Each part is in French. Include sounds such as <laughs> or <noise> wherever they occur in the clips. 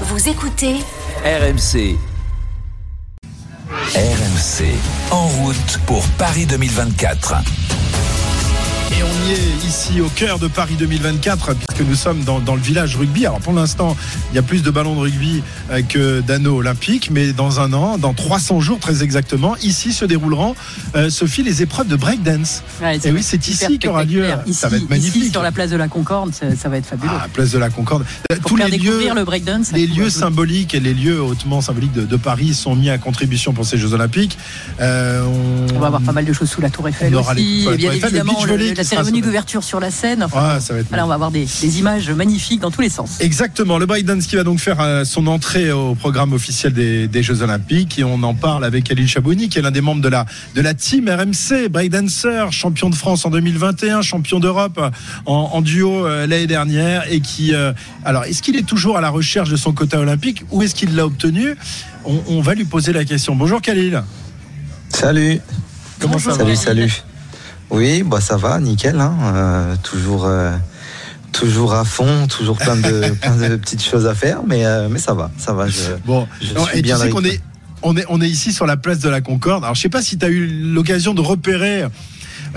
Vous écoutez RMC. RMC. En route pour Paris 2024. Et on y est ici au cœur de Paris 2024 puisque nous sommes dans, dans le village rugby. Alors pour l'instant, il y a plus de ballons de rugby euh, que d'anneaux olympiques, mais dans un an, dans 300 jours très exactement, ici se dérouleront, euh, Sophie, les épreuves de breakdance. Ouais, Et oui, c'est ici qu'aura lieu. Ici, ça va être ici, magnifique. sur la place de la Concorde, ça, ça va être fabuleux. Ah, place de la Concorde. Euh, Pour Tous faire les lieux, le breakdance. les symboliques et les lieux hautement symboliques de, de Paris sont mis à contribution pour ces Jeux Olympiques. Euh, On va avoir pas mal de choses sous la Tour Eiffel On aura les- aussi. sous la Et bien Tour Eiffel, le évidemment, beach le- volley la cérémonie d'ouverture sur la scène. Enfin, Ah, ça va être voilà, on va avoir des, des images magnifiques dans tous les sens. Exactement, le breakdance qui va donc faire euh, son entrée au programme officiel des, des Jeux Olympiques et on en parle avec Khalil Chabouni qui est l'un des membres de la, de la team RMC, breakdancer, champion de France en 2021, champion d'Europe en, en duo euh, l'année dernière et qui... euh, alors, est-ce qu'il est toujours à la recherche de son quota olympique ou est-ce qu'il l'a obtenu? On, on va lui poser la question. Bonjour Khalil. Salut. Comment ça va? Salut, salut. Oui, bah ça va, nickel. Hein. euh, toujours, euh, toujours à fond, toujours plein de, <laughs> plein de petites choses à faire, mais, euh, mais ça va, ça va. Je, Bon, je non, suis et tu bien sais le qu'on est, on est, on est ici sur la place de la Concorde. Alors, je sais pas si tu as eu l'occasion de repérer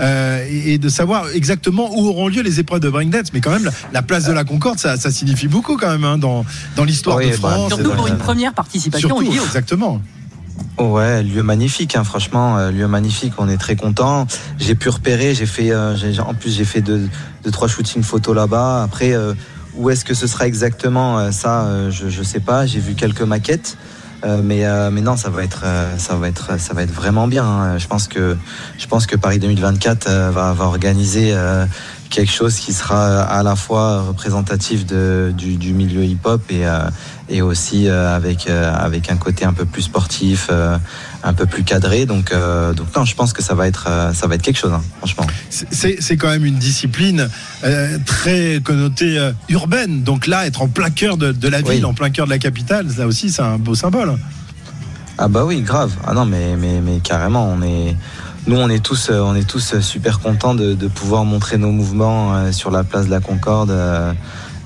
euh, et de savoir exactement où auront lieu les épreuves de breakdance, mais quand même, la, la place de la Concorde, ça, ça signifie beaucoup quand même hein, dans, dans l'histoire Oui, de bah, France. Surtout c'est pour une première participation au Surtout, exactement. Ouais, lieu magnifique, hein, franchement, euh, lieu magnifique. On est très content. J'ai pu repérer, j'ai fait, euh, en plus j'ai fait deux, deux trois shootings photos là-bas. Après, euh, où est-ce que ce sera exactement euh, Ça, euh, je, je sais pas. J'ai vu quelques maquettes. Mais, euh, mais non, ça va être, ça va être, ça va être vraiment bien. hein. Je pense que, je pense que Paris 2024 euh, va, va organiser quelque chose qui sera à la fois représentatif de, du, du milieu hip-hop et, euh, et aussi euh, avec, euh, avec un côté un peu plus sportif, euh, un peu plus cadré. Donc, euh, donc non, je pense que ça va être, euh, ça va être quelque chose, hein, franchement. C'est quand même une discipline euh, très connotée euh, urbaine. Donc là, être en plein cœur de, de la Oui. ville, en plein cœur de la capitale, là aussi, c'est un beau symbole. Ah bah oui, grave. Ah non, mais, mais, mais carrément, on est, nous, on est tous, euh, on est tous super contents de, de pouvoir montrer nos mouvements euh, sur la place de la Concorde. euh,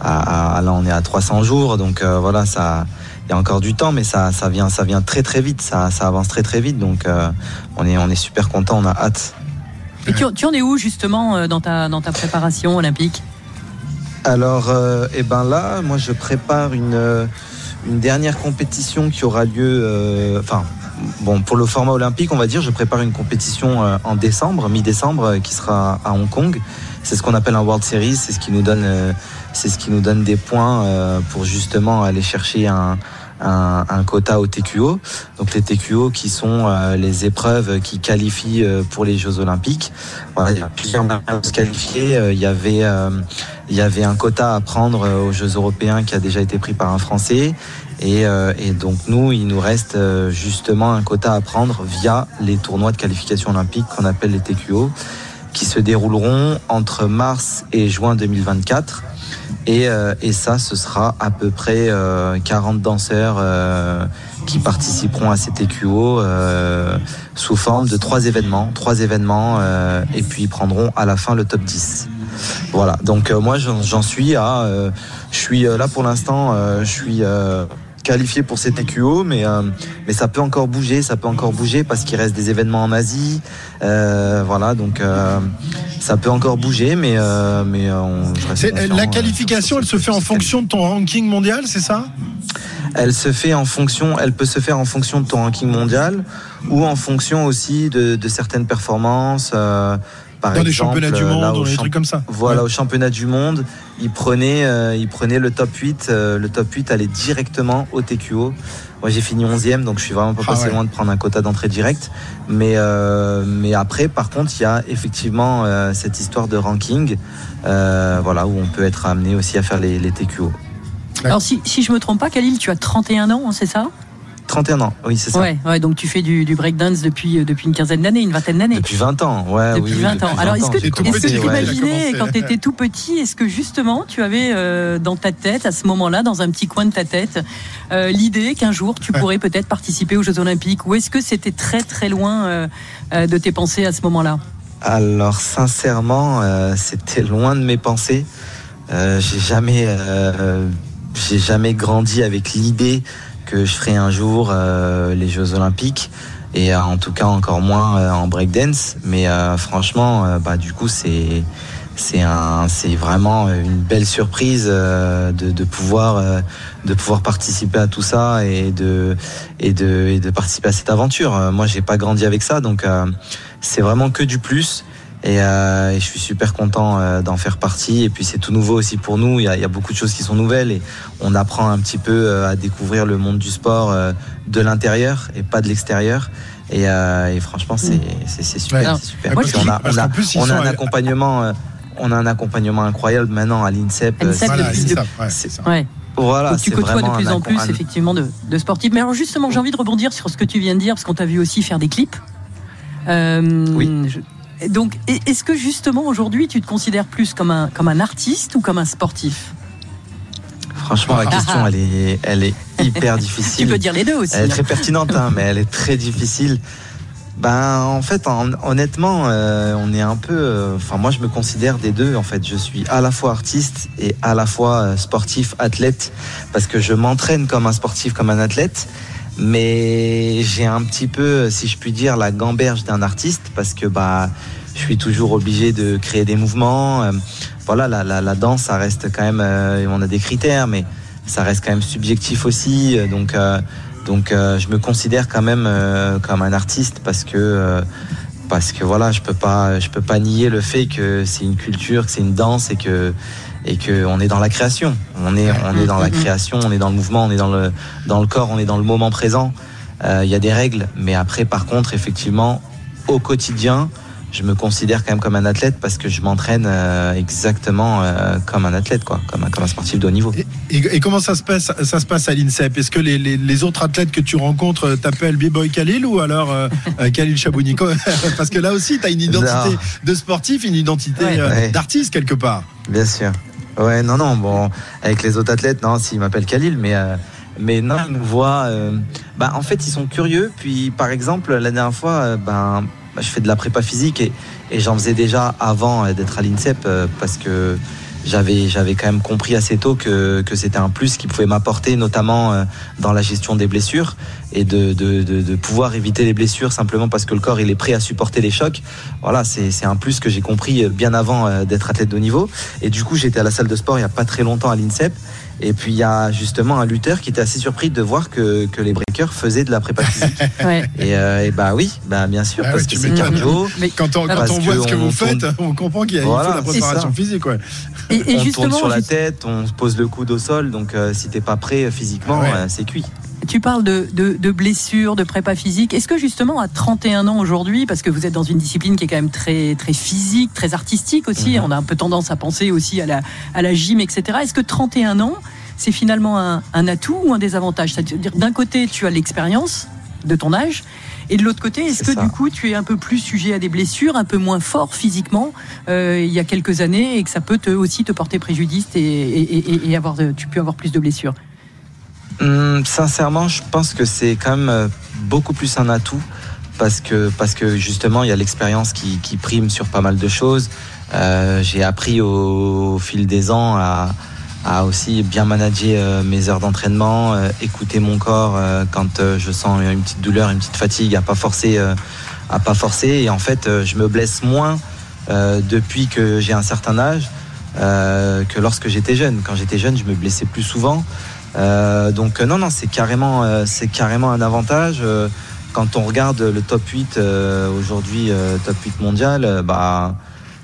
à, à- là, on est à 300 jours, donc euh, voilà, ça, il y a encore du temps, mais ça, ça vient, ça vient très très vite, ça, ça avance très très vite, donc euh, on est, on est super content, on a hâte. Et tu, tu en es où justement euh, dans ta, dans ta préparation olympique? Alors, euh, eh ben là, moi, je prépare une, euh, une dernière compétition qui aura lieu. euh, Enfin, bon, pour le format olympique, on va dire, je prépare une compétition euh, en décembre, mi-décembre, euh, qui sera à Hong Kong. C'est ce qu'on appelle un World Series. C'est ce qui nous donne, euh, c'est ce qui nous donne des points pour justement aller chercher un. Un, un quota au TQO, donc les TQO qui sont les épreuves qui qualifient pour les Jeux Olympiques. Voilà, il y a plusieurs manières de se qualifier. Il y avait il y avait un quota à prendre aux Jeux européens qui a déjà été pris par un Français. Et, euh, et donc nous, il nous reste euh, justement un quota à prendre via les tournois de qualification olympique qu'on appelle les TQO, qui se dérouleront entre mars et juin 2024. Et, euh, et ça, ce sera à peu près euh, 40 danseurs euh, qui participeront à ces TQO euh, sous forme de trois événements, trois événements, et puis ils prendront à la fin le top 10. Voilà, donc moi j'en suis à, je suis là pour l'instant, je suis qualifié pour ces TQO, mais euh, mais ça peut encore bouger, ça peut encore bouger parce qu'il reste des événements en Asie, euh, voilà, donc euh, ça peut encore bouger, mais mais on, je reste La qualification, elle se fait en fonction de ton ranking mondial, c'est ça? Elle se fait en fonction, elle peut se faire en fonction de ton ranking mondial ou en fonction aussi de, de certaines performances. Par Dans les exemple, championnats du euh, monde, dans les trucs comme ça. Voilà, Ouais. au championnat du monde, il prenait, euh, il prenait le top 8. euh, le top 8 allait directement au TQO. Moi, j'ai fini 11e, donc je suis vraiment pas Ah passé ouais. loin de prendre un quota d'entrée direct. Mais, euh, mais après, par contre, il y a effectivement euh, cette histoire de ranking, euh, voilà, où on peut être amené aussi à faire les, les TQO. Alors si, si je me trompe pas, Khalil, tu as 31 ans, hein, c'est ça? 31 ans, oui, c'est ça. ouais, ouais, donc tu fais du, du breakdance depuis, euh, depuis une quinzaine d'années, une vingtaine d'années. Depuis 20 ans, ouais. Depuis oui, oui, 20 depuis ans. Alors, est-ce que, tu ouais, j'ai imaginais commencé. quand tu étais tout petit, est-ce que justement tu avais euh, dans ta tête, à ce moment-là, dans un petit coin de ta tête, euh, l'idée qu'un jour tu pourrais peut-être participer aux Jeux Olympiques? Ou est-ce que c'était très très loin euh, de tes pensées à ce moment-là? Alors sincèrement, c'était loin de mes pensées. J'ai jamais, j'ai jamais grandi avec l'idée que je ferais un jour euh, les Jeux Olympiques et en tout cas encore moins en breakdance. Mais franchement, bah du coup c'est c'est un, c'est vraiment une belle surprise de, de, pouvoir, de pouvoir participer à tout ça et de, et de, et de participer à cette aventure. Moi, j'ai pas grandi avec ça, donc c'est vraiment que du plus. Euh, et, je suis super content euh, d'en faire partie. Et puis c'est tout nouveau aussi pour nous. Il y, a, beaucoup de choses qui sont nouvelles et on apprend un petit peu euh, à découvrir le monde du sport de l'intérieur et pas de l'extérieur. Et, franchement, c'est super, super. on a, on a, un accompagnement, on a un accompagnement incroyable maintenant à l'INSEP. Voilà, tu côtoies de plus en plus effectivement de, de sportifs. Mais alors justement, j'ai envie de rebondir sur ce que tu viens de dire parce qu'on t'a vu aussi faire des clips. oui. Donc, est-ce que justement aujourd'hui, tu te considères plus comme un, comme un artiste ou comme un sportif? Franchement, la question, elle est, elle est hyper <laughs> difficile. tu peux dire les deux aussi. Elle est très pertinente, hein, mais elle est très difficile. Ben, en fait, honnêtement, euh, on est un peu. Euh, enfin, moi, je me considère des deux. En fait, je suis à la fois artiste et à la fois euh, sportif, athlète, parce que je m'entraîne comme un sportif, comme un athlète mais j'ai un petit peu, si je puis dire, la gamberge d'un artiste parce que bah, je suis toujours obligé de créer des mouvements. Euh, voilà, la, la, la, danse, ça reste quand même, euh, on a des critères, mais ça reste quand même subjectif aussi. Euh, donc, donc, je me considère quand même comme un artiste parce que parce que voilà, je peux pas, je peux pas nier le fait que c'est une culture, que c'est une danse et que et qu'on est dans la création. On est, on est dans la création, on est dans le mouvement, on est dans le, dans le corps, on est dans le moment présent. Euh, il y a des règles, mais après, par contre, effectivement, au quotidien, je me considère quand même comme un athlète parce que je m'entraîne euh, exactement euh, comme un athlète, quoi, comme un, comme un sportif de haut niveau. Et, comment ça se passe, ça se passe à l'INSEP? Est-ce que les, les, les, autres athlètes que tu rencontres t'appellent B-Boy Khalil ou alors Khalil Chabouni <laughs> Parce que là aussi, tu as une identité de sportif, une identité d'artiste quelque part. Bien sûr. Ouais, non, non, bon, avec les autres athlètes, non, s'ils m'appellent Khalil, mais, euh, mais non, ils nous voient. Euh, bah, en fait, ils sont curieux. Puis, par exemple, la dernière fois, euh, ben, bah, je fais de la prépa physique et, et j'en faisais déjà avant d'être à l'INSEP parce que j'avais j'avais quand même compris assez tôt que, que c'était un plus qui pouvait m'apporter notamment euh, dans la gestion des blessures et de, de, de, pouvoir éviter les blessures simplement parce que le corps il est prêt à supporter les chocs. Voilà c'est un plus que j'ai compris bien avant euh, d'être athlète de niveau. Et du coup j'étais à la salle de sport il y a pas très longtemps à l'INSEP et puis il y a justement un lutteur qui était assez surpris de voir que, que les breakers faisaient de la prépa physique. <laughs> et, euh, et, bah oui, bah bien sûr, ah parce que c'est cardio. Mais quand on, quand on voit ce que vous faites, on comprend qu'il y a voilà, de la préparation physique. Ouais. Et, et on justement, tourne sur la tête, on pose le coude au sol, donc euh, si t'es pas prêt physiquement, euh, c'est cuit. Tu parles de, de, de, blessures, de prépa physique. Est-ce que justement à 31 ans aujourd'hui, parce que vous êtes dans une discipline qui est quand même très, très physique, très artistique aussi, mhm. on a un peu tendance à penser aussi à la, à la gym, etc. Est-ce que 31 ans, c'est finalement un, un, atout ou un désavantage? C'est-à-dire d'un côté, tu as l'expérience de ton âge, et de l'autre côté, est-ce que du coup, tu es un peu plus sujet à des blessures, un peu moins fort physiquement euh, il y a quelques années, et que ça peut te, aussi te porter préjudice et, et, et avoir, tu peux avoir plus de blessures? Hum, sincèrement, je pense que c'est quand même euh, beaucoup plus un atout parce que, parce que justement, il y a l'expérience qui, qui, prime sur pas mal de choses. Euh, j'ai appris au, fil des ans à, à aussi bien manager euh, mes heures d'entraînement, écouter mon corps quand je sens une petite douleur, une petite fatigue, à pas forcer, à pas forcer. Et en fait, je me blesse moins depuis que j'ai un certain âge que lorsque j'étais jeune. Quand j'étais jeune, je me blessais plus souvent. Euh, donc non, non, c'est carrément, euh, c'est carrément un avantage. Euh, quand on regarde le top 8 aujourd'hui, top 8 mondial, bah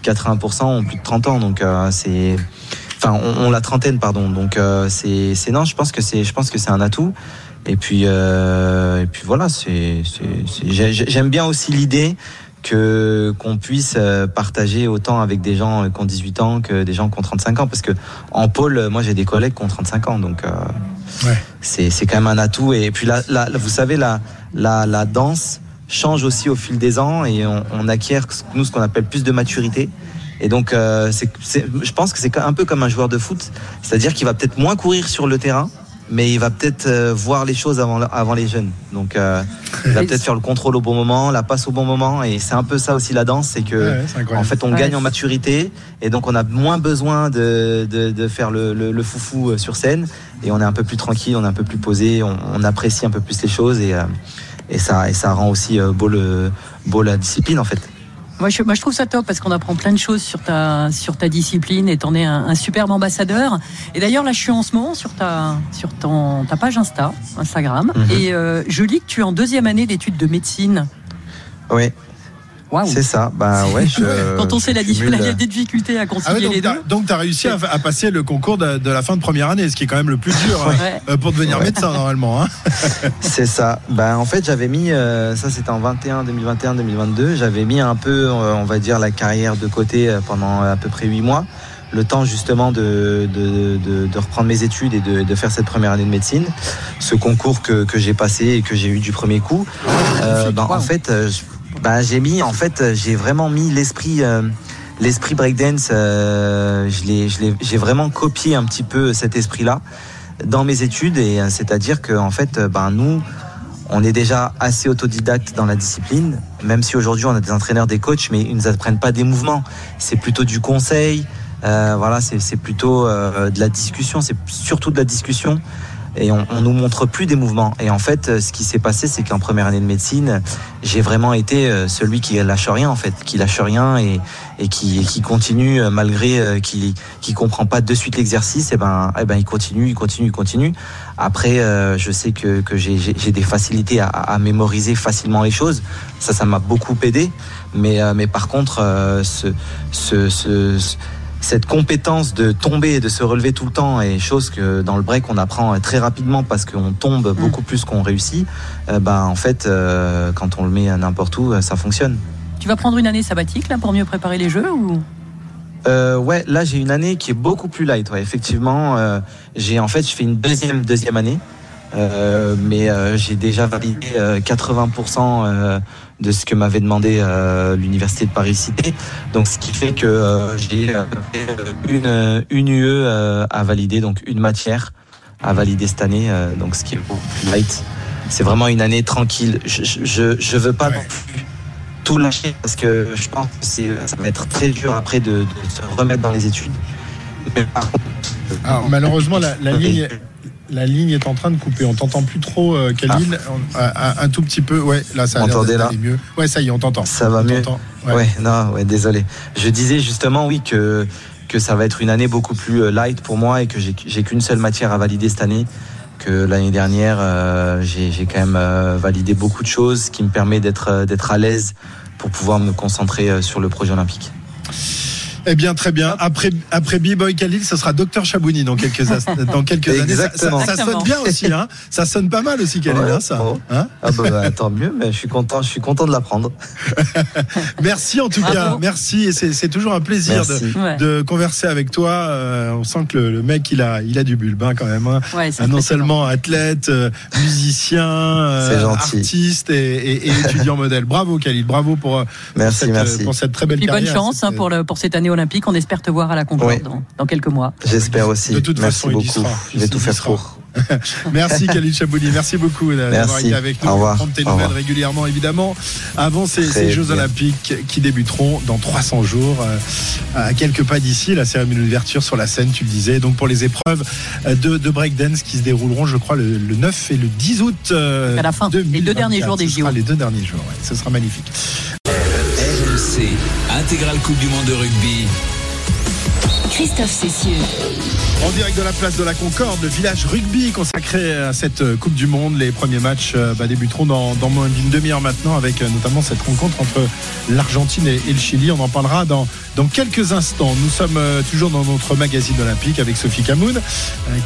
80% ont plus de 30 ans, donc c'est, enfin, on, la trentaine, pardon. Donc c'est, c'est non, je pense que c'est, je pense que c'est un atout. Et puis, et puis voilà, c'est, j'aime bien aussi l'idée que qu'on puisse partager autant avec des gens qui ont 18 ans que des gens qui ont 35 ans parce que en pôle moi j'ai des collègues qui ont 35 ans donc c'est quand même un atout. Et puis là, vous savez, la, la, la, danse change aussi au fil des ans et on, acquiert, nous, ce qu'on appelle plus de maturité. Et donc, euh, je pense que c'est un peu comme un joueur de foot, c'est-à-dire qu'il va peut-être moins courir sur le terrain, mais il va peut-être euh, voir les choses avant, avant les jeunes. Donc, euh, il va peut-être faire le contrôle au bon moment, la passe au bon moment. Et c'est un peu ça aussi la danse, c'est que Ouais, en fait, on Ouais. gagne en maturité et donc on a moins besoin de, de, de faire le, le- le foufou euh, sur scène et on est un peu plus tranquille, on est un peu plus posé, on, on apprécie un peu plus les choses et, euh, et, ça, et ça rend aussi euh, beau, le, beau la discipline en fait. Moi je, moi, je trouve ça top parce qu'on apprend plein de choses sur ta, sur ta discipline et t'en es un, un superbe ambassadeur. Et d'ailleurs, là, je suis en ce moment sur ta, sur ton, ta page Insta, Instagram, Mhm. et euh, je lis que tu es en deuxième année d'études de médecine. Oui, C'est ça. Bah ouais, je, <laughs> Quand on sait la, la difficulté à Ah concilier ouais, donc les t'as- deux. donc tu as réussi à, à passer le concours de, de la fin de première année, ce qui est quand même le plus dur hein, Ouais. euh, pour devenir Ouais. médecin normalement. hein. <laughs> C'est ça. Ben, en fait, j'avais mis, euh, ça c'était en 21, 2021, 2022, j'avais mis un peu, euh, on va dire, la carrière de côté pendant à peu près huit mois. Le temps justement de, de, de, de reprendre mes études et de, de faire cette première année de médecine. Ce concours que, que j'ai passé et que j'ai eu du premier coup. Euh, ben, Wow. en fait, je- ben, j'ai mis, en fait, euh, j'ai vraiment mis l'esprit. euh, L'esprit breakdance, euh, j'ai vraiment copié un petit peu cet esprit-là dans mes études et euh, c'est-à-dire que en fait, ben nous, on est déjà assez autodidacte dans la discipline, même si aujourd'hui on a des entraîneurs, des coachs, mais ils nous apprennent pas des mouvements. C'est plutôt du conseil. euh, voilà, c'est c'est plutôt euh, de la discussion. C'est surtout de la discussion. Et on, on nous montre plus des mouvements. Et en fait, euh, ce qui s'est passé, c'est qu'en première année de médecine, j'ai vraiment été euh, celui qui lâche rien, en fait, qui lâche rien et, et qui, qui continue euh, malgré qu'il qui comprend pas de suite l'exercice. Et ben, et ben, il continue, il continue, il continue. Après, je sais que, que j'ai- des facilités à, à mémoriser facilement les choses. Ça, ça m'a beaucoup aidé. Mais, mais par contre, ce, ce- ce- cette compétence de tomber et de se relever tout le temps est chose que dans le break on apprend très rapidement parce qu'on tombe beaucoup plus qu'on réussit. Euh, ben, en fait, euh, quand on le met n'importe où, euh, ça fonctionne. Tu vas prendre une année sabbatique là pour mieux préparer les jeux ou? Euh, ouais, là j'ai une année qui est beaucoup plus light. Ouais, effectivement, euh, j'ai en fait je fais une deuxième deuxième année, euh, mais j'ai déjà validé euh, 80% euh, de ce que m'avait demandé euh, l'université de Paris Cité. Donc ce qui fait que euh, j'ai euh, une une UE euh, à valider, donc une matière à valider cette année. euh, donc ce qui est beaucoup plus light. C'est vraiment une année tranquille. Je je, je, veux pas Ouais. non plus tout lâcher parce que je pense que c'est, ça va être très dur après de, de se remettre dans les études. Mais par contre, Alors, malheureusement, la, la ligne, la ligne est en train de couper. On t'entend plus trop, euh, Khalil. On- un, un tout petit peu. Ouais, là, ça Entendez, là mieux. Ouais, ça y est, on t'entend. ça va On mieux. Ouais. Ouais. non, ouais, désolé. Je disais justement, oui, que, que ça va être une année beaucoup plus euh, light pour moi et que j'ai, qu'une seule matière à valider cette année. Que l'année dernière, euh, j'ai, quand même euh, validé beaucoup de choses, ce qui me permet d'être, euh, d'être à l'aise pour pouvoir me concentrer euh, sur le projet olympique. Eh bien, très bien. Après, après B-Boy Khalil, ce sera Docteur Chabouni dans quelques, as- <laughs> dans quelques années. Ça- Ça, Exactement. ça sonne bien aussi, hein. Ça sonne pas mal aussi, Khalil, Ouais, hein, ça. oh. Hein Ah bah, bah, tant mieux, mais je suis content, je suis content de l'apprendre. <laughs> Merci en tout Bravo. cas. Merci. Et c'est toujours un plaisir de, Merci. Ouais. de converser avec toi. Euh, on sent que le, le mec, il a, il a du bulbe hein, quand même. hein. Ouais, Ah, non seulement athlète, euh, musicien, euh, artiste et, et- et étudiant modèle. Bravo Khalil, bravo pour, euh, pour Merci, cette, euh, merci. pour cette très belle bonne carrière. chance hein, C'était- pour, le, pour cette année olympique. On espère te voir à la Concorde dans, dans quelques mois. J'espère aussi. De toute Merci façon, il y beaucoup. sera. Je vais tout faire pour. <laughs> Merci Khalil Chabouli, merci beaucoup d'avoir Merci. été avec nous. Au revoir. Prendre tes nouvelles revoir. régulièrement évidemment avant ces, Jeux bien. Olympiques qui débuteront dans 300 jours euh, à quelques pas d'ici. La cérémonie d'ouverture sur la scène, tu le disais. Donc pour les épreuves euh, de, de breakdance qui se dérouleront, je crois, le, le 9 et le 10 août. euh, À la fin, les deux 2024. derniers jours des JO. Les deux derniers jours, ouais. ce sera magnifique. RMC, intégrale Coupe du Monde de rugby. Christophe Cessieux. En direct de la place de la Concorde, le village rugby consacré à cette euh, Coupe du Monde. Les premiers matchs euh, bah, débuteront dans, dans moins d'une demi-heure maintenant avec euh, notamment cette rencontre entre l'Argentine et, et le Chili. On en parlera dans, dans quelques instants. Nous sommes toujours dans notre magazine olympique avec Sophie Camoun euh,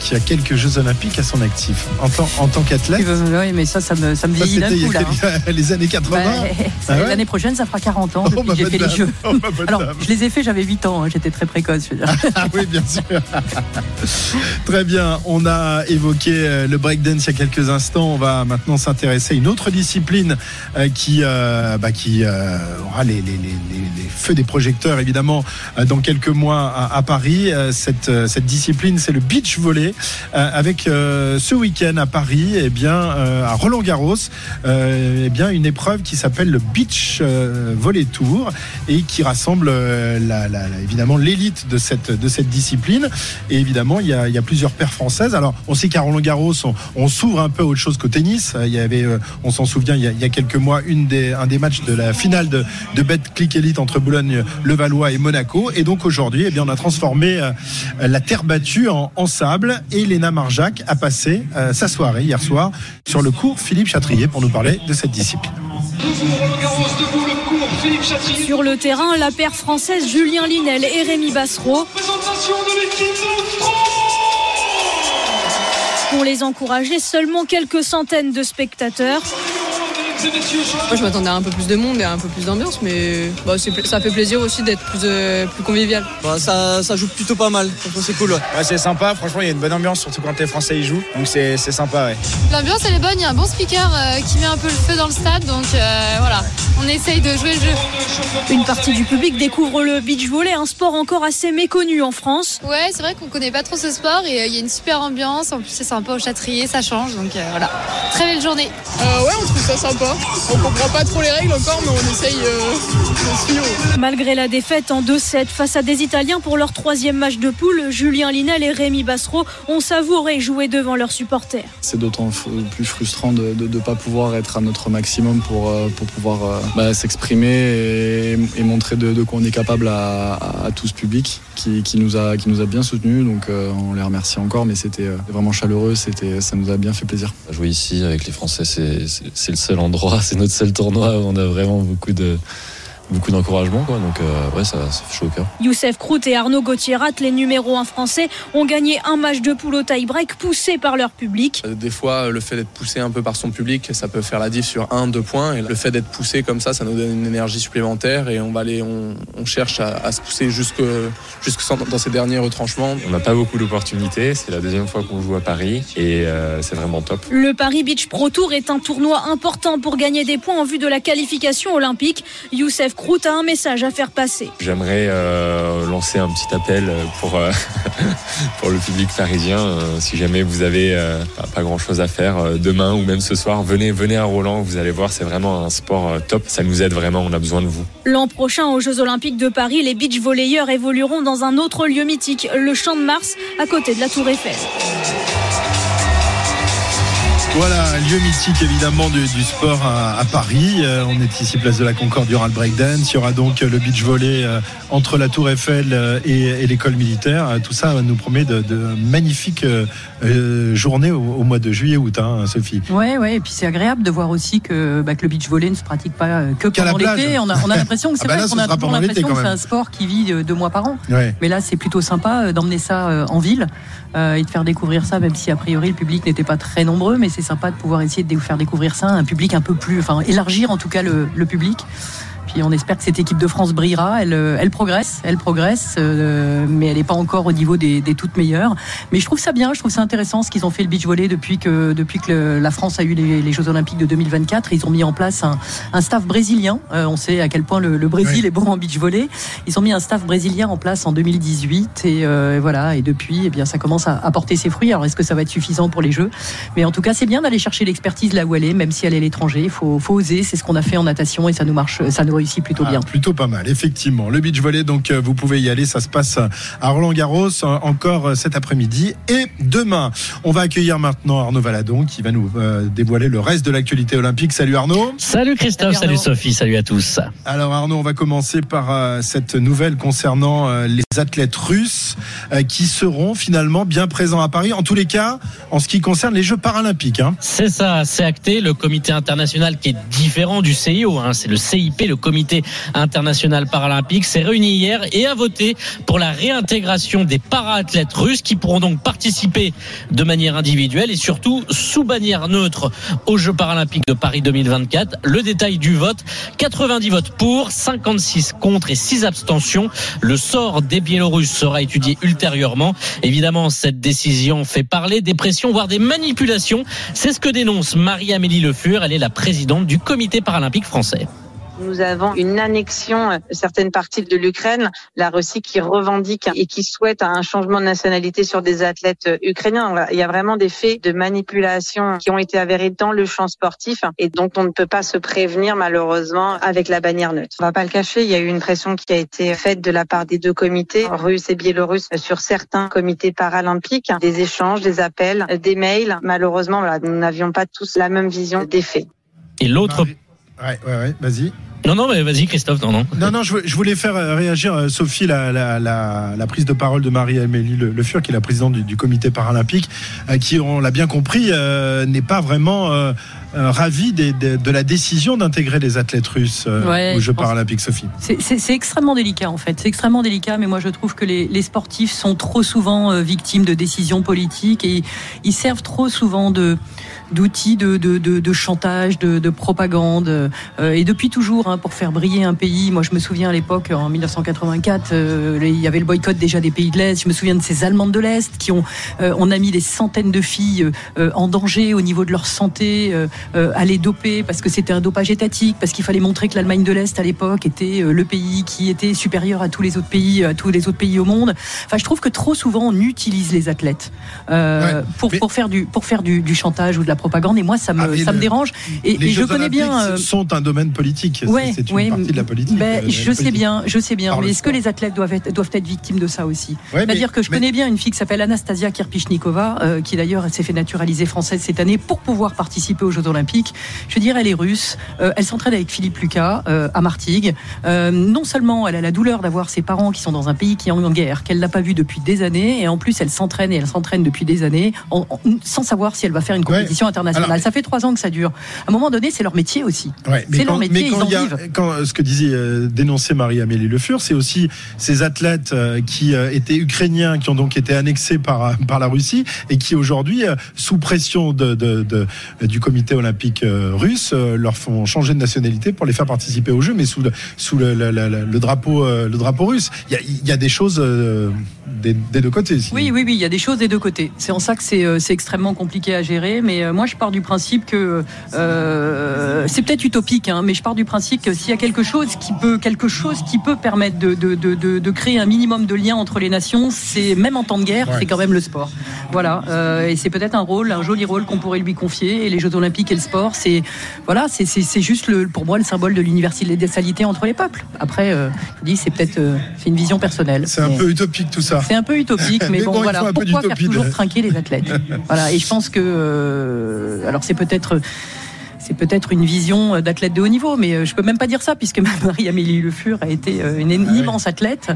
qui a quelques Jeux olympiques à son actif. En tant, en tant qu'athlète, Oui, mais ça, ça me, ça me vieillit d'un coup là. hein. <laughs> les années 80. Bah, <laughs> Ah ouais L'année prochaine, ça fera 40 ans Oh, depuis que j'ai fait les jeux. Oh, Alors, je les ai faits, j'avais 8 ans, hein, j'étais très précoce. je veux dire. Ah oui, bien sûr. <laughs> <laughs> Très bien. On a évoqué euh, le breakdance il y a quelques instants. On va maintenant s'intéresser à une autre discipline euh, qui, euh, bah, aura les, feux des projecteurs, évidemment, dans quelques mois à, Paris. Cette, discipline, c'est le beach volley. Avec ce week-end à Paris, eh bien, à Roland-Garros, euh, eh bien, une épreuve qui s'appelle le Beach Volley Tour et qui rassemble évidemment l'élite de cette, discipline. Il y a, il y a plusieurs paires françaises. Alors, on sait qu'à Roland-Garros, on, on s'ouvre un peu à autre chose qu'au tennis. Euh, Il y avait, euh, on s'en souvient, il y, a, il y a quelques mois, une des, un des matchs de la finale de, de Betclic Elite entre Boulogne, Levallois et Monaco. Et donc aujourd'hui, eh bien, on a transformé euh, la terre battue en, en sable. Et Léna Marjac a passé euh, sa soirée hier soir sur le cours Philippe Chatrier pour nous parler de cette discipline. Sur le terrain, la paire française Julien Linel et Rémi Bassereau. Pour les encourager, seulement quelques centaines de spectateurs. Moi, je m'attendais à un peu plus de monde et à un peu plus d'ambiance, mais bah, ça fait plaisir aussi d'être plus, euh, plus convivial. Bah, ça, ça joue plutôt pas mal, c'est cool. Ouais. Ouais, c'est sympa, franchement, il y a une bonne ambiance, surtout quand les Français y jouent. Donc c'est sympa, ouais. L'ambiance elle est bonne, il y a un bon speaker euh, qui met un peu le feu dans le stade, donc euh, voilà, on essaye de jouer le jeu. Une partie du public découvre le beach volley, un sport encore assez méconnu en France. Ouais, c'est vrai qu'on connaît pas trop ce sport et euh, il y a une super ambiance, en plus c'est sympa au châtrier, ça change, donc euh, voilà. Très belle journée. Euh, ouais, on trouve ça sympa. On comprend pas trop les règles encore, mais on essaye euh, de suivre. Malgré la défaite en 2-7 face à des Italiens pour leur troisième match de poule, Julien Linel et Rémi Bassereau ont savouré jouer devant leurs supporters. C'est d'autant plus frustrant de ne pas pouvoir être à notre maximum pour, euh, pour pouvoir euh, bah, s'exprimer et, et montrer de, de quoi on est capable à, à- à tout ce public qui, qui nous, a, qui nous a bien soutenus. Donc euh, on les remercie encore, mais c'était vraiment chaleureux, c'était, ça nous a bien fait plaisir. Jouer ici avec les Français, c'est le seul endroit, c'est notre seul tournoi où on a vraiment beaucoup de beaucoup d'encouragement, quoi. Donc euh, ouais, ça, ça fait chaud au cœur. Youssef Krout et Arnaud Gauthier-Rat, les numéros 1 français, ont gagné un match de poule au tie-break poussé par leur public. Des fois, le fait d'être poussé un peu par son public, ça peut faire la diff sur un, deux points. Et le fait d'être poussé comme ça, ça nous donne une énergie supplémentaire et on va aller, on, on cherche à, à se pousser jusque, jusque dans ces derniers retranchements. On n'a pas beaucoup d'opportunités. C'est la deuxième fois qu'on joue à Paris et euh, c'est vraiment top. Le Paris Beach Pro Tour est un tournoi important pour gagner des points en vue de la qualification olympique. Youssef Krout a un message à faire passer. J'aimerais euh, lancer un petit appel pour, euh, <laughs> pour le public parisien. Euh, si jamais vous avez pas- grand chose à faire demain ou même ce soir, venez, venez à Roland. Vous allez voir, c'est vraiment un sport top. Ça nous aide vraiment. On a besoin de vous. L'an prochain, aux Jeux Olympiques de Paris, les beach volleyeurs évolueront dans un autre lieu mythique, le Champ de Mars, à côté de la Tour Eiffel. Voilà, lieu mythique évidemment du, du sport à, à Paris. Euh, on est ici place de la Concorde, il y aura le breakdance, il y aura donc le beach volley euh, entre la Tour Eiffel euh, et, et l'école militaire. Tout ça nous promet de, de magnifiques euh, journées au, au mois de juillet-août, hein, Sophie. Ouais, ouais, et puis c'est agréable de voir aussi que, bah, que le beach volley ne se pratique pas que pendant l'été. On a, on a l'impression que <laughs> c'est Ah bah vrai qu'on a toujours l'impression que c'est même. un sport qui vit deux mois par an. Ouais. Mais là, c'est plutôt sympa d'emmener ça en ville et de faire découvrir ça, même si a priori le public n'était pas très nombreux, mais c'est sympa de pouvoir essayer de dé- faire découvrir ça un public un peu plus, enfin élargir en tout cas le public. Puis on espère que cette équipe de France brillera. Elle, euh, elle progresse, elle progresse, euh, mais elle n'est pas encore au niveau des, des toutes meilleures. Mais je trouve ça bien, je trouve ça intéressant ce qu'ils ont fait le beach volley depuis que depuis que le- la France a eu les, les Jeux Olympiques de 2024. Ils ont mis en place un, un staff brésilien. Euh, on sait à quel point le, le Brésil Oui. est bon en beach volley. Ils ont mis un staff brésilien en place en 2018 et euh, voilà. Et depuis, eh bien, ça commence à, à porter ses fruits. Alors est-ce que ça va être suffisant pour les Jeux? Mais en tout cas, c'est bien d'aller chercher l'expertise là où elle est, même si elle est à l'étranger. Il faut, faut oser. C'est ce qu'on a fait en natation et ça nous marche, ça nous plutôt Ah, bien. plutôt pas mal, effectivement. Le beach volley, donc euh, vous pouvez y aller. Ça se passe à Roland Garros encore euh, cet après-midi et demain. On va accueillir maintenant Arnaud Valadon qui va nous euh, dévoiler le reste de l'actualité olympique. Salut Arnaud. Salut Christophe, salut, Sophie, salut à tous. Alors Arnaud, on va commencer par euh, cette nouvelle concernant euh, les athlètes russes euh, qui seront finalement bien présents à Paris. En tous les cas, en ce qui concerne les Jeux paralympiques. hein. C'est ça, c'est acté. Le comité international qui est différent du CIO, hein, c'est le CIP, le comité comité international paralympique, s'est réuni hier et a voté pour la réintégration des para-athlètes russes qui pourront donc participer de manière individuelle et surtout sous bannière neutre aux Jeux paralympiques de Paris 2024. Le détail du vote, 90 votes pour, 56 contre et 6 abstentions. Le sort des Biélorusses sera étudié ultérieurement. Évidemment, cette décision fait parler des pressions, voire des manipulations. C'est ce que dénonce Marie-Amélie Le Fur. Elle est la présidente du comité paralympique français. Nous avons une annexion de certaines parties de l'Ukraine, la Russie qui revendique et qui souhaite un changement de nationalité sur des athlètes ukrainiens. Il y a vraiment des faits de manipulation qui ont été avérés dans le champ sportif et dont on ne peut pas se prévenir malheureusement avec la bannière neutre. On va pas le cacher, il y a eu une pression qui a été faite de la part des deux comités, russes et biélorusses, sur certains comités paralympiques, des échanges, des appels, des mails. Malheureusement, voilà, nous n'avions pas tous la même vision des faits. Et l'autre Ouais, ouais, ouais, vas-y. Non, non, mais vas-y, Christophe, non, non. Non, non, je voulais faire réagir, Sophie, la, la, prise de parole de Marie-Amélie Le, Fur, qui est la présidente du, comité paralympique, euh, qui, on l'a bien compris, euh, n'est pas vraiment euh, ravie des, des, de la décision d'intégrer les athlètes russes ouais, aux Jeux paralympiques, Sophie. C'est extrêmement délicat, en fait. C'est extrêmement délicat, mais moi, je trouve que les, les sportifs sont trop souvent victimes de décisions politiques et ils servent trop souvent de d'outils de, de, de, de, chantage, de, de propagande. Euh, et depuis toujours, hein, pour faire briller un pays, moi je me souviens à l'époque, en 1984, euh, il y avait le boycott déjà des pays de l'Est. Je me souviens de ces Allemandes de l'Est qui ont, euh, on a mis des centaines de filles en danger au niveau de leur santé, à les doper parce que c'était un dopage étatique, parce qu'il fallait montrer que l'Allemagne de l'Est à l'époque était le pays qui était supérieur à tous les autres pays, à tous les autres pays au monde. Enfin, je trouve que trop souvent on utilise les athlètes ouais, pour, pour faire du pour faire du, du chantage ou de la propagande. Et moi ça me, ah, ça le, me dérange. Et, les et Jeux je connais bien euh, sont un domaine politique. Ouais, c'est une ouais, partie de la politique ben, euh, je sais bien je sais bien. Par mais est-ce que les athlètes doivent être, doivent être victimes de ça aussi? Ouais, c'est à mais- dire que je mais- connais bien une fille qui s'appelle Anastasia Kirpichnikova euh, qui d'ailleurs s'est fait naturaliser française cette année pour pouvoir participer aux Jeux Olympiques. Je veux dire elle est russe. Euh, elle s'entraîne avec Philippe Lucas euh, à Martigues. Euh, non seulement elle a la douleur d'avoir ses parents qui sont dans un pays qui est en guerre qu'elle n'a pas vu depuis des années et en plus elle s'entraîne et elle s'entraîne depuis des années en- en- sans savoir si elle va faire une compétition internationale. Alors- ça fait trois ans que ça dure. À un moment donné c'est leur métier aussi. Ouais, c'est leur métier mais ils quand en il y a, vivent. quand euh, ce que disait euh, dénoncer Marie-Amélie Le Fur, c'est aussi ces athlètes euh, qui étaient ukrainiens, qui ont donc été annexés par par la Russie et qui aujourd'hui, sous pression de, de, de- du comité olympique euh, russe, euh, leur font changer de nationalité pour les faire participer aux Jeux, mais sous le, sous le, le- le- le drapeau euh, le drapeau russe. Il y a, il y a des choses des, des deux côtés. Oui, oui, oui, il y a des choses des deux côtés. C'est en ça que c'est extrêmement compliqué à gérer. Mais moi, je pars du principe que euh, c'est peut-être utopique, hein, mais je pars du principe que s'il y a quelque chose qui peut, quelque chose qui peut permettre de, de, de, de, de créer un minimum de lien entre les nations, c'est même en temps de guerre, Ouais. c'est quand même le sport. Voilà, euh, et c'est peut-être un rôle, un joli rôle qu'on pourrait lui confier. Et les Jeux Olympiques et le sport, c'est voilà, c'est juste le, pour moi le symbole de l'universalité entre les peuples. Après, euh, je dis, c'est peut-être euh, c'est une vision personnelle. C'est un peu utopique tout ça. c'est un peu utopique, mais, <laughs> Mais bon, bon, il voilà. Pourquoi faire toujours trinquer les athlètes? <laughs> Voilà. Et je pense que, euh, alors c'est peut-être. C'est peut-être une vision d'athlète de haut niveau, mais euh, je peux même pas dire ça puisque ma <laughs> Marie-Amélie Le Fur a été euh, une, une immense athlète.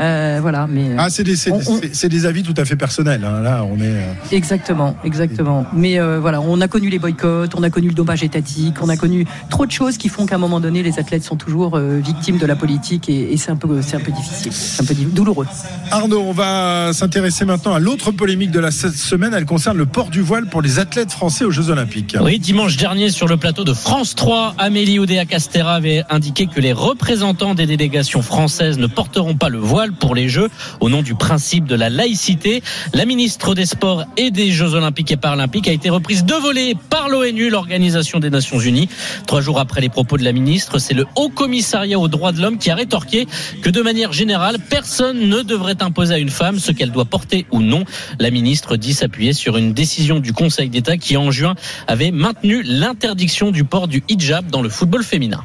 Euh, voilà, mais Ah, c'est des, On- on- avis tout à fait personnels. hein. Là, on est. euh, Exactement, exactement. Mais euh, voilà, on a connu les boycotts, on a connu le dommage étatique, on a connu trop de choses qui font qu'à un moment donné, les athlètes sont toujours euh, victimes de la politique et, et c'est un peu, c'est un peu difficile, c'est un peu douloureux. Arnaud, on va s'intéresser maintenant à l'autre polémique de la se- semaine. Elle concerne le port du voile pour les athlètes français aux Jeux Olympiques. Oui, dimanche dernier sur le plateau de France 3, Amélie Oudéa-Castera avait indiqué que les représentants des délégations françaises ne porteront pas le voile pour les Jeux au nom du principe de la laïcité. La ministre des Sports et des Jeux Olympiques et Paralympiques a été reprise de volée par l'ONU, l'Organisation des Nations Unies. Trois jours après les propos de la ministre, c'est le Haut Commissariat aux droits de l'homme qui a rétorqué que de manière générale, personne ne devrait imposer à une femme ce qu'elle doit porter ou non. La ministre dit s'appuyer sur une décision du Conseil d'État qui, en juin, avait maintenu l'interdiction du port du hijab dans le football féminin.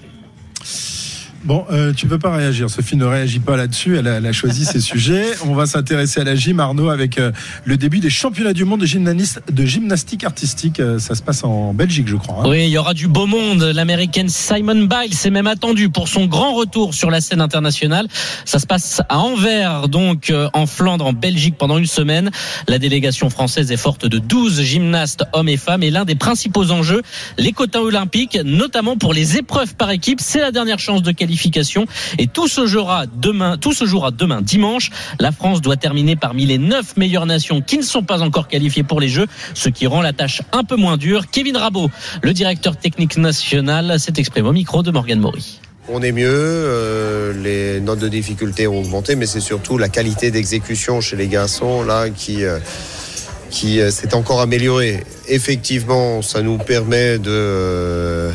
Bon, euh, tu veux pas réagir. Sophie ne réagit pas là-dessus. Elle a, elle a choisi ses <laughs> sujets. On va s'intéresser à la gym, Arnaud, avec euh, le début des championnats du monde de, gymnastique- de gymnastique artistique. Euh, ça se passe en Belgique, je crois. hein. Oui, il y aura du beau monde. L'américaine Simon Biles est même attendue pour son grand retour sur la scène internationale. Ça se passe à Anvers, donc en Flandre, en Belgique, pendant une semaine. La délégation française est forte de 12 gymnastes, hommes et femmes. Et l'un des principaux enjeux, les quotas olympiques, notamment pour les épreuves par équipe. C'est la dernière chance de qualifier Et tout se jouera demain, tout se jouera demain dimanche. La France doit terminer parmi les neuf meilleures nations qui ne sont pas encore qualifiées pour les Jeux, ce qui rend la tâche un peu moins dure. Kevin Rabot, le directeur technique national, s'est exprimé au micro de Morgan Maury. On est mieux, euh, les notes de difficulté ont augmenté, mais c'est surtout la qualité d'exécution chez les garçons là qui, euh, qui euh, s'est encore améliorée. Effectivement, ça nous permet de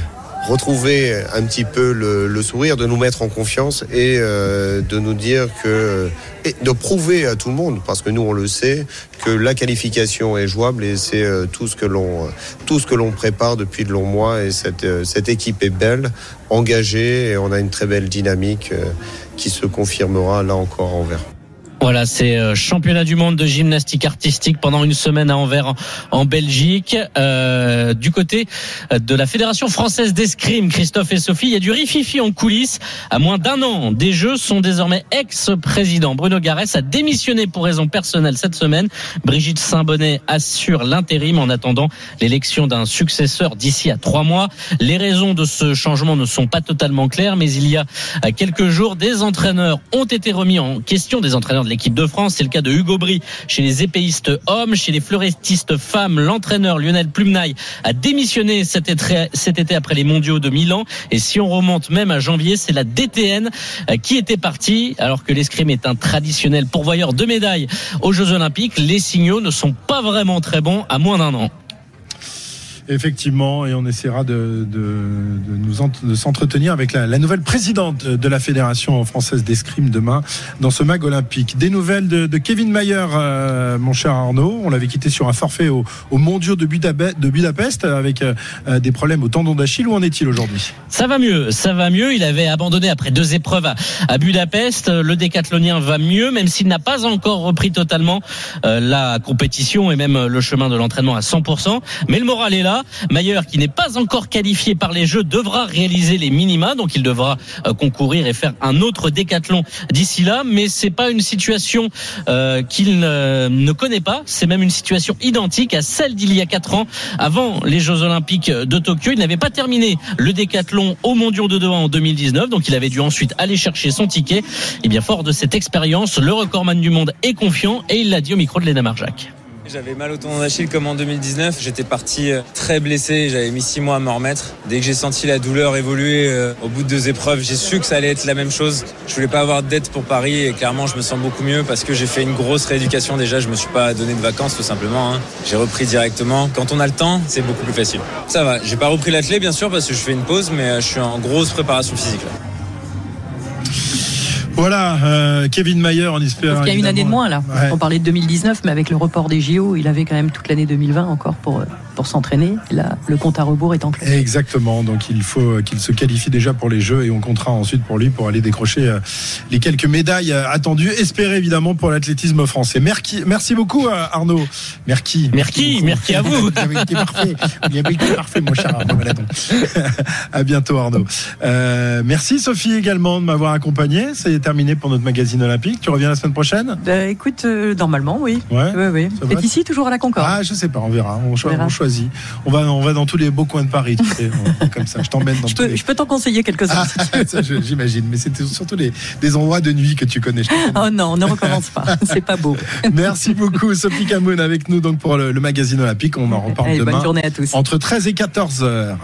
retrouver un petit peu le, sourire, de nous mettre en confiance et euh, de nous dire que et de prouver à tout le monde, parce que nous on le sait, que la qualification est jouable et c'est euh, tout ce que l'on tout ce que l'on prépare depuis de longs mois et cette euh, cette équipe est belle, engagée et on a une très belle dynamique qui se confirmera là encore en vert. Voilà, c'est euh, championnat du monde de gymnastique artistique pendant une semaine à Anvers en, Belgique. Euh, du côté de la Fédération française d'escrime, Christophe et Sophie, il y a du rififi en coulisses. À moins d'un an des Jeux, son désormais ex-président Bruno Garès a démissionné pour raison personnelle cette semaine. Brigitte Saint-Bonnet assure l'intérim en attendant l'élection d'un successeur d'ici à trois mois. Les raisons de ce changement ne sont pas totalement claires, mais il y a euh, quelques jours, des entraîneurs ont été remis en question, des entraîneurs de l'équipe de France. C'est le cas de Hugo Bry chez les épéistes hommes, chez les fleurettistes femmes. L'entraîneur Lionel Plumnaille a démissionné cet été, cet été après les mondiaux de Milan. Et si on remonte même à janvier, c'est la DTN euh, qui était partie. Alors que l'escrime est un traditionnel pourvoyeur de médailles aux Jeux Olympiques, les signaux ne sont pas vraiment très bons à moins d'un an. Effectivement, et on essaiera de, nous s'entretenir avec la, nouvelle présidente de la Fédération française d'escrime demain dans ce mag olympique. Des nouvelles de, Kevin Mayer, euh, mon cher Arnaud. On l'avait quitté sur un forfait au, au mondiaux de, Budapest, Budapest avec euh, euh, des problèmes au tendon d'Achille. Où en est-il aujourd'hui? Ça va mieux, ça va mieux. Il avait abandonné après deux épreuves à, Budapest. Le décathlonien va mieux, même s'il n'a pas encore repris totalement euh, la compétition et même le chemin de l'entraînement à 100%. Mais le moral est là. Mayer, qui n'est pas encore qualifié par les Jeux, devra réaliser les minima, donc il devra euh, concourir et faire un autre décathlon d'ici là. Mais c'est pas une situation euh, qu'il ne, connaît pas. C'est même une situation identique à celle d'il y a quatre ans, avant les Jeux Olympiques de Tokyo. Il n'avait pas terminé le décathlon aux Mondiaux de Doha en 2019, donc il avait dû ensuite aller chercher son ticket. Et bien fort de cette expérience, le recordman du monde est confiant et il l'a dit au micro de Léna Marjac. J'avais mal au tendon d'Achille comme en 2019. J'étais parti euh, très blessé. J'avais mis six mois à me remettre. Dès que j'ai senti la douleur évoluer euh, au bout de deux épreuves, j'ai su que ça allait être la même chose. Je voulais pas avoir de dette pour Paris et clairement, je me sens beaucoup mieux parce que j'ai fait une grosse rééducation déjà. Je me suis pas donné de vacances tout simplement. hein. J'ai repris directement. Quand on a le temps, c'est beaucoup plus facile. Ça va. J'ai pas repris l'athlé bien sûr parce que je fais une pause, mais euh, je suis en grosse préparation physique là. Voilà, euh, Kevin Mayer, on espère. Parce qu'il y a une année de moins là. Ouais. On parlait de 2019, mais avec le report des JO, il avait quand même toute l'année 2020 encore pour, euh, pour s'entraîner. Là, le compte à rebours est enclenché. Exactement, donc il faut qu'il se qualifie déjà pour les Jeux et on comptera ensuite pour lui pour aller décrocher euh, les quelques médailles euh, attendues, espérées évidemment pour l'athlétisme français. Merci, merci beaucoup euh, Arnaud. Merci. Merci, merci à vous. Vous avez été parfait. Vous avez été parfait, mon cher Arnaud. <laughs> À bientôt Arnaud. Euh, merci Sophie également de m'avoir accompagné. Terminé pour notre magazine olympique. Tu reviens la semaine prochaine? Bah, écoute, euh, normalement, oui. Ouais. Oui, oui. T'es ici toujours à la Concorde. Ah, je sais pas, on verra. On, cho- On verra. on choisit. On va, on va dans tous les beaux coins de Paris. Tu sais, on- comme ça, je t'emmène dans je peux, les. je peux t'en conseiller quelques-uns. Ah, <laughs> j'imagine, mais c'était surtout les, des endroits de nuit que tu connais. Oh non, ne recommence pas. <laughs> C'est pas beau. Merci beaucoup, Sophie Camoun, avec nous donc pour le, le magazine olympique. On en reparle Allez, bonne demain journée à tous. entre 13 et 14 heures.